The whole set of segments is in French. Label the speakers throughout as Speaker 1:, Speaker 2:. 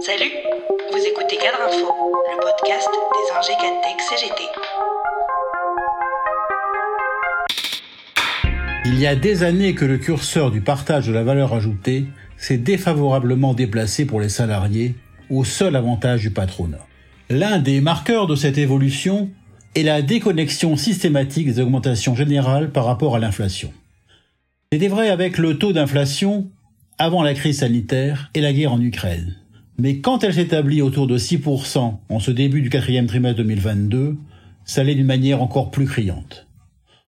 Speaker 1: Salut, vous écoutez Cadre Info, le podcast des ingés Cadtech CGT.
Speaker 2: Il y a des années que le curseur du partage de la valeur ajoutée s'est défavorablement déplacé pour les salariés au seul avantage du patronat. L'un des marqueurs de cette évolution est la déconnexion systématique des augmentations générales par rapport à l'inflation. C'était vrai avec le taux d'inflation avant la crise sanitaire et la guerre en Ukraine. Mais quand elle s'établit autour de 6% en ce début du quatrième trimestre 2022, ça l'est d'une manière encore plus criante.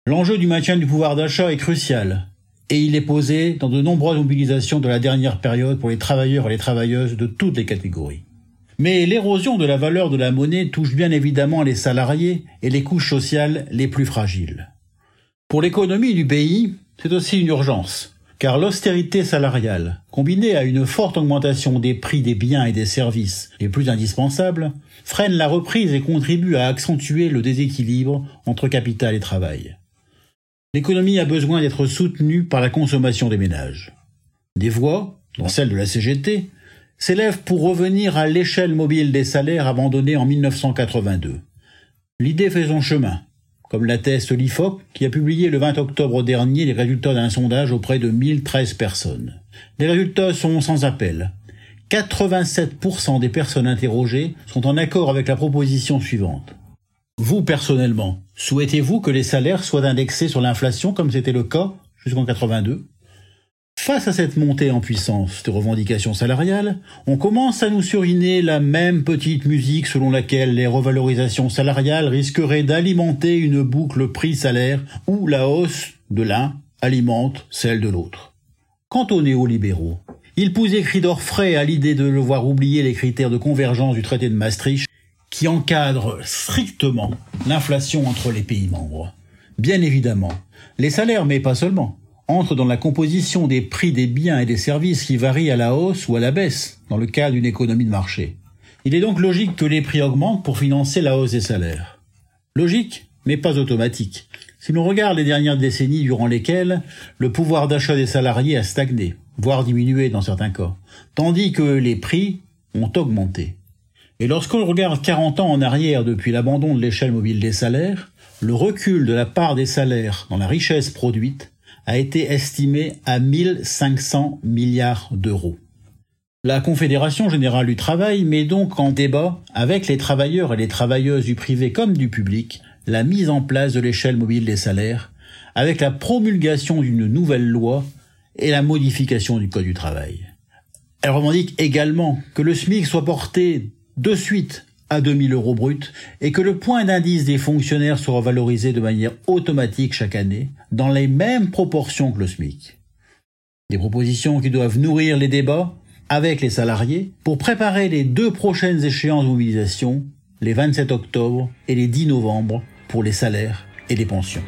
Speaker 2: L'enjeu du maintien du pouvoir d'achat est crucial, et il est posé dans de nombreuses mobilisations de la dernière période pour les travailleurs et les travailleuses de toutes les catégories. Mais l'érosion de la valeur de la monnaie touche bien évidemment les salariés et les couches sociales les plus fragiles. Pour l'économie du pays, c'est aussi une urgence, car l'austérité salariale, combinée à une forte augmentation des prix des biens et des services les plus indispensables, freine la reprise et contribue à accentuer le déséquilibre entre capital et travail. L'économie a besoin d'être soutenue par la consommation des ménages. Des voix, dont celle de la CGT, s'élèvent pour revenir à l'échelle mobile des salaires abandonnée en 1982. L'idée fait son chemin, comme l'atteste l'IFOP, qui a publié le 20 octobre dernier les résultats d'un sondage auprès de 1013 personnes. Les résultats sont sans appel. 87% des personnes interrogées sont en accord avec la proposition suivante. Vous, personnellement, souhaitez-vous que les salaires soient indexés sur l'inflation comme c'était le cas jusqu'en 82 Face à cette montée en puissance des revendications salariales, on commence à nous suriner la même petite musique selon laquelle les revalorisations salariales risqueraient d'alimenter une boucle prix-salaire où la hausse de l'un alimente celle de l'autre. Quant aux néolibéraux, ils poussent des cris d'orfraie à l'idée de devoir oublier les critères de convergence du traité de Maastricht qui encadre strictement l'inflation entre les pays membres. Bien évidemment, les salaires, mais pas seulement, entre dans la composition des prix des biens et des services qui varient à la hausse ou à la baisse dans le cadre d'une économie de marché. Il est donc logique que les prix augmentent pour financer la hausse des salaires. Logique, mais pas automatique. Si l'on regarde les dernières décennies durant lesquelles le pouvoir d'achat des salariés a stagné, voire diminué dans certains cas, tandis que les prix ont augmenté. Et lorsqu'on regarde 40 ans en arrière depuis l'abandon de l'échelle mobile des salaires, le recul de la part des salaires dans la richesse produite a été estimé à 1500 milliards d'euros. La Confédération générale du travail met donc en débat avec les travailleurs et les travailleuses du privé comme du public la mise en place de l'échelle mobile des salaires avec la promulgation d'une nouvelle loi et la modification du Code du travail. Elle revendique également que le SMIC soit porté de suite à 2000 euros brut et que le point d'indice des fonctionnaires soit valorisé de manière automatique chaque année dans les mêmes proportions que le SMIC. Des propositions qui doivent nourrir les débats avec les salariés pour préparer les deux prochaines échéances de mobilisation, les 27 octobre et les 10 novembre, pour les salaires et les pensions.